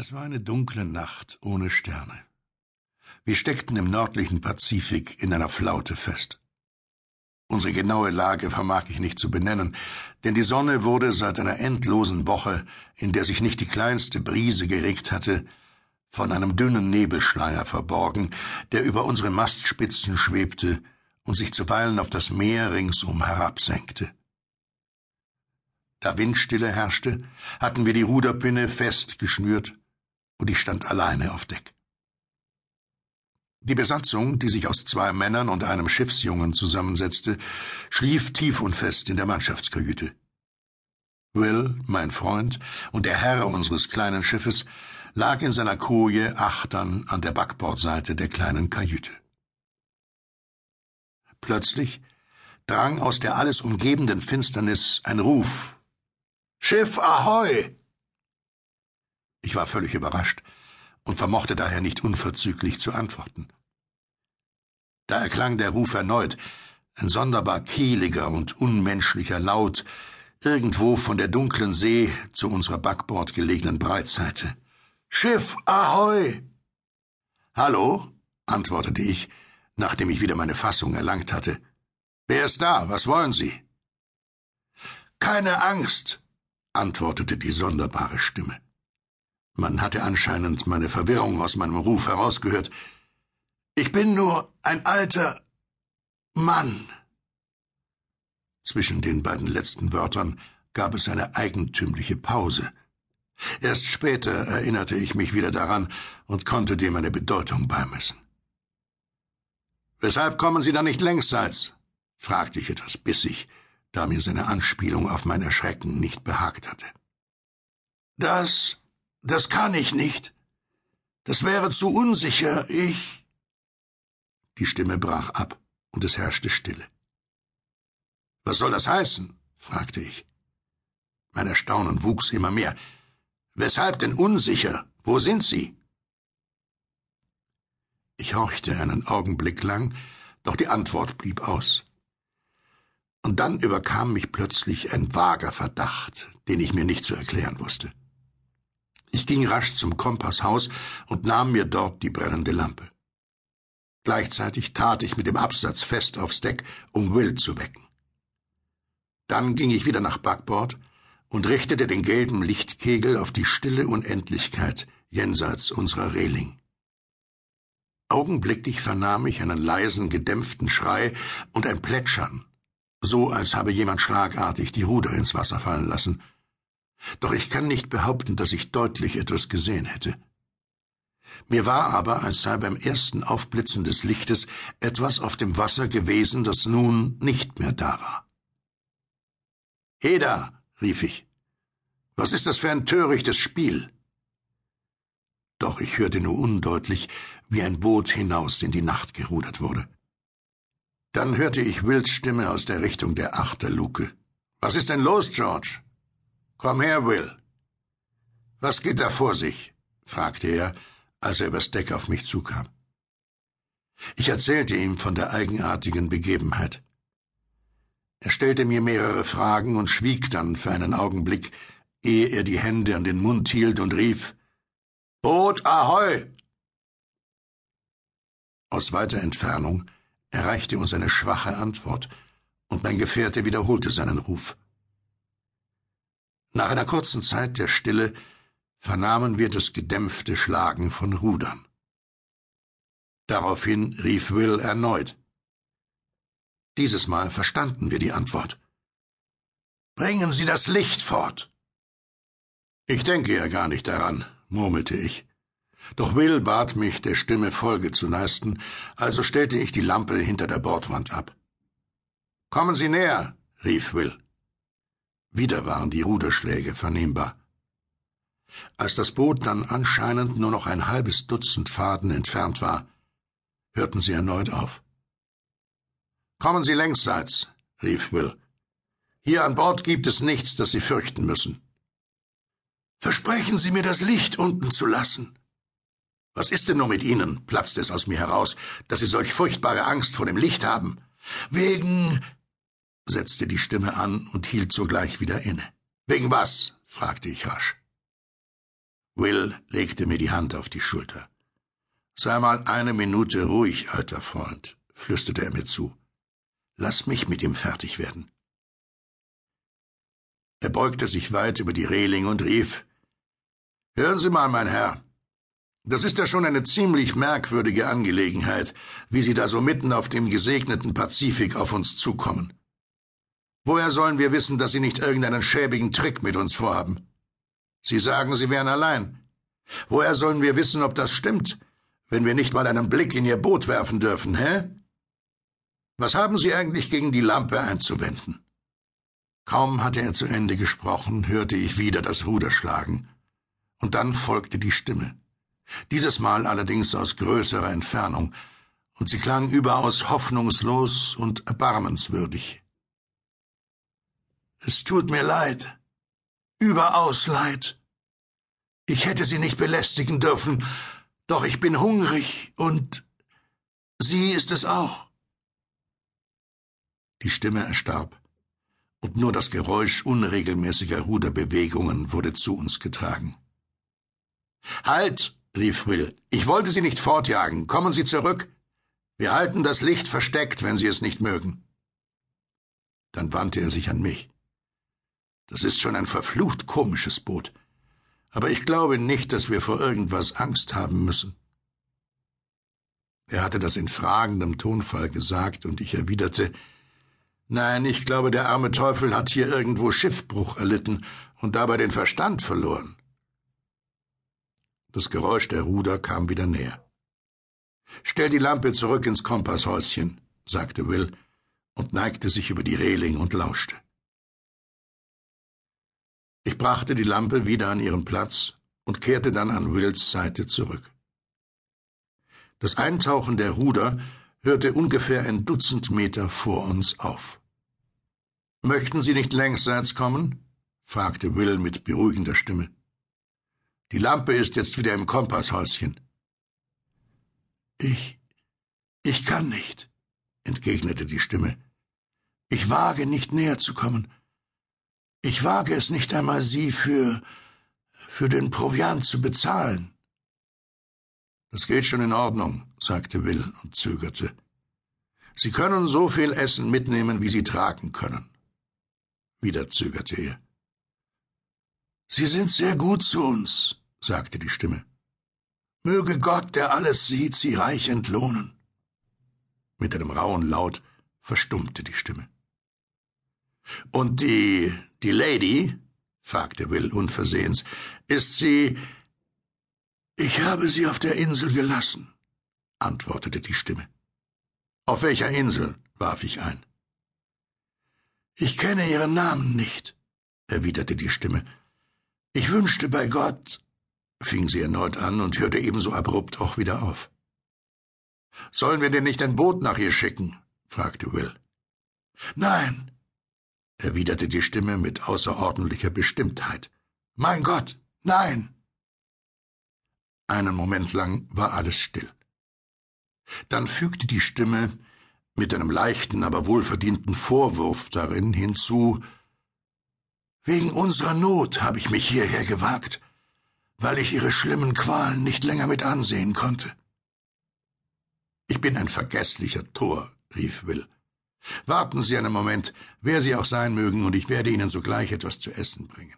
Es war eine dunkle Nacht ohne Sterne. Wir steckten im nördlichen Pazifik in einer Flaute fest. Unsere genaue Lage vermag ich nicht zu benennen, denn die Sonne wurde seit einer endlosen Woche, in der sich nicht die kleinste Brise geregt hatte, von einem dünnen Nebelschleier verborgen, der über unsere Mastspitzen schwebte und sich zuweilen auf das Meer ringsum herabsenkte. Da Windstille herrschte, hatten wir die Ruderpinne fest geschnürt und ich stand alleine auf Deck. Die Besatzung, die sich aus zwei Männern und einem Schiffsjungen zusammensetzte, schlief tief und fest in der Mannschaftskajüte. Will, mein Freund und der Herr unseres kleinen Schiffes, lag in seiner Koje achtern an der Backbordseite der kleinen Kajüte. Plötzlich drang aus der alles umgebenden Finsternis ein Ruf Schiff ahoi. Ich war völlig überrascht und vermochte daher nicht unverzüglich zu antworten. Da erklang der Ruf erneut, ein sonderbar kehliger und unmenschlicher Laut, irgendwo von der dunklen See zu unserer Backbord gelegenen Breitseite. Schiff, ahoi! Hallo, antwortete ich, nachdem ich wieder meine Fassung erlangt hatte. Wer ist da? Was wollen Sie? Keine Angst, antwortete die sonderbare Stimme. Man hatte anscheinend meine Verwirrung aus meinem Ruf herausgehört. Ich bin nur ein alter Mann. Zwischen den beiden letzten Wörtern gab es eine eigentümliche Pause. Erst später erinnerte ich mich wieder daran und konnte dem eine Bedeutung beimessen. Weshalb kommen Sie da nicht längsseits? fragte ich etwas bissig, da mir seine Anspielung auf mein Erschrecken nicht behagt hatte. Das das kann ich nicht. Das wäre zu unsicher. Ich. Die Stimme brach ab und es herrschte Stille. Was soll das heißen? fragte ich. Mein Erstaunen wuchs immer mehr. Weshalb denn unsicher? Wo sind Sie? Ich horchte einen Augenblick lang, doch die Antwort blieb aus. Und dann überkam mich plötzlich ein vager Verdacht, den ich mir nicht zu erklären wusste. Ich ging rasch zum Kompasshaus und nahm mir dort die brennende Lampe. Gleichzeitig tat ich mit dem Absatz fest aufs Deck, um Will zu wecken. Dann ging ich wieder nach Backbord und richtete den gelben Lichtkegel auf die stille Unendlichkeit jenseits unserer Reling. Augenblicklich vernahm ich einen leisen, gedämpften Schrei und ein Plätschern, so als habe jemand schlagartig die Ruder ins Wasser fallen lassen – doch ich kann nicht behaupten, dass ich deutlich etwas gesehen hätte. Mir war aber, als sei beim ersten Aufblitzen des Lichtes etwas auf dem Wasser gewesen, das nun nicht mehr da war. Heda, rief ich, was ist das für ein törichtes Spiel? Doch ich hörte nur undeutlich, wie ein Boot hinaus in die Nacht gerudert wurde. Dann hörte ich Wills Stimme aus der Richtung der Achterluke. Was ist denn los, George? Komm her, Will. Was geht da vor sich? fragte er, als er übers Deck auf mich zukam. Ich erzählte ihm von der eigenartigen Begebenheit. Er stellte mir mehrere Fragen und schwieg dann für einen Augenblick, ehe er die Hände an den Mund hielt und rief Boot ahoi. Aus weiter Entfernung erreichte uns eine schwache Antwort, und mein Gefährte wiederholte seinen Ruf. Nach einer kurzen Zeit der Stille vernahmen wir das gedämpfte Schlagen von Rudern. Daraufhin rief Will erneut. Dieses Mal verstanden wir die Antwort. Bringen Sie das Licht fort. Ich denke ja gar nicht daran, murmelte ich. Doch Will bat mich, der Stimme Folge zu leisten, also stellte ich die Lampe hinter der Bordwand ab. Kommen Sie näher, rief Will. Wieder waren die Ruderschläge vernehmbar. Als das Boot dann anscheinend nur noch ein halbes Dutzend Faden entfernt war, hörten sie erneut auf. Kommen Sie längsseits, rief Will. Hier an Bord gibt es nichts, das Sie fürchten müssen. Versprechen Sie mir das Licht unten zu lassen. Was ist denn nur mit Ihnen? platzte es aus mir heraus, dass Sie solch furchtbare Angst vor dem Licht haben. Wegen setzte die Stimme an und hielt sogleich wieder inne. Wegen was? fragte ich rasch. Will legte mir die Hand auf die Schulter. Sei mal eine Minute ruhig, alter Freund, flüsterte er mir zu. Lass mich mit ihm fertig werden. Er beugte sich weit über die Reling und rief Hören Sie mal, mein Herr. Das ist ja schon eine ziemlich merkwürdige Angelegenheit, wie Sie da so mitten auf dem gesegneten Pazifik auf uns zukommen. Woher sollen wir wissen, dass Sie nicht irgendeinen schäbigen Trick mit uns vorhaben? Sie sagen, Sie wären allein. Woher sollen wir wissen, ob das stimmt, wenn wir nicht mal einen Blick in Ihr Boot werfen dürfen, hä? Was haben Sie eigentlich gegen die Lampe einzuwenden? Kaum hatte er zu Ende gesprochen, hörte ich wieder das Ruder schlagen, und dann folgte die Stimme. Dieses Mal allerdings aus größerer Entfernung, und sie klang überaus hoffnungslos und erbarmenswürdig. Es tut mir leid, überaus leid. Ich hätte Sie nicht belästigen dürfen, doch ich bin hungrig und sie ist es auch. Die Stimme erstarb, und nur das Geräusch unregelmäßiger Ruderbewegungen wurde zu uns getragen. Halt, rief Will, ich wollte Sie nicht fortjagen, kommen Sie zurück. Wir halten das Licht versteckt, wenn Sie es nicht mögen. Dann wandte er sich an mich. Das ist schon ein verflucht komisches Boot aber ich glaube nicht, dass wir vor irgendwas Angst haben müssen. Er hatte das in fragendem Tonfall gesagt, und ich erwiderte Nein, ich glaube, der arme Teufel hat hier irgendwo Schiffbruch erlitten und dabei den Verstand verloren. Das Geräusch der Ruder kam wieder näher. Stell die Lampe zurück ins Kompasshäuschen, sagte Will und neigte sich über die Reling und lauschte. Ich brachte die Lampe wieder an ihren Platz und kehrte dann an Wills Seite zurück. Das Eintauchen der Ruder hörte ungefähr ein Dutzend Meter vor uns auf. Möchten Sie nicht längsseits kommen? fragte Will mit beruhigender Stimme. Die Lampe ist jetzt wieder im Kompasshäuschen. Ich. ich kann nicht, entgegnete die Stimme. Ich wage nicht näher zu kommen. Ich wage es nicht einmal, Sie für für den Proviant zu bezahlen. Das geht schon in Ordnung, sagte Will und zögerte. Sie können so viel Essen mitnehmen, wie Sie tragen können. Wieder zögerte er. Sie sind sehr gut zu uns, sagte die Stimme. Möge Gott, der alles sieht, Sie reich entlohnen. Mit einem rauen Laut verstummte die Stimme. Und die, die Lady? fragte Will unversehens. Ist sie. Ich habe sie auf der Insel gelassen, antwortete die Stimme. Auf welcher Insel? warf ich ein. Ich kenne ihren Namen nicht, erwiderte die Stimme. Ich wünschte bei Gott, fing sie erneut an und hörte ebenso abrupt auch wieder auf. Sollen wir denn nicht ein Boot nach ihr schicken? fragte Will. Nein, erwiderte die Stimme mit außerordentlicher Bestimmtheit. Mein Gott, nein. Einen Moment lang war alles still. Dann fügte die Stimme mit einem leichten, aber wohlverdienten Vorwurf darin hinzu Wegen unserer Not habe ich mich hierher gewagt, weil ich ihre schlimmen Qualen nicht länger mit ansehen konnte. Ich bin ein vergesslicher Tor, rief Will. Warten Sie einen Moment, wer Sie auch sein mögen, und ich werde Ihnen sogleich etwas zu essen bringen.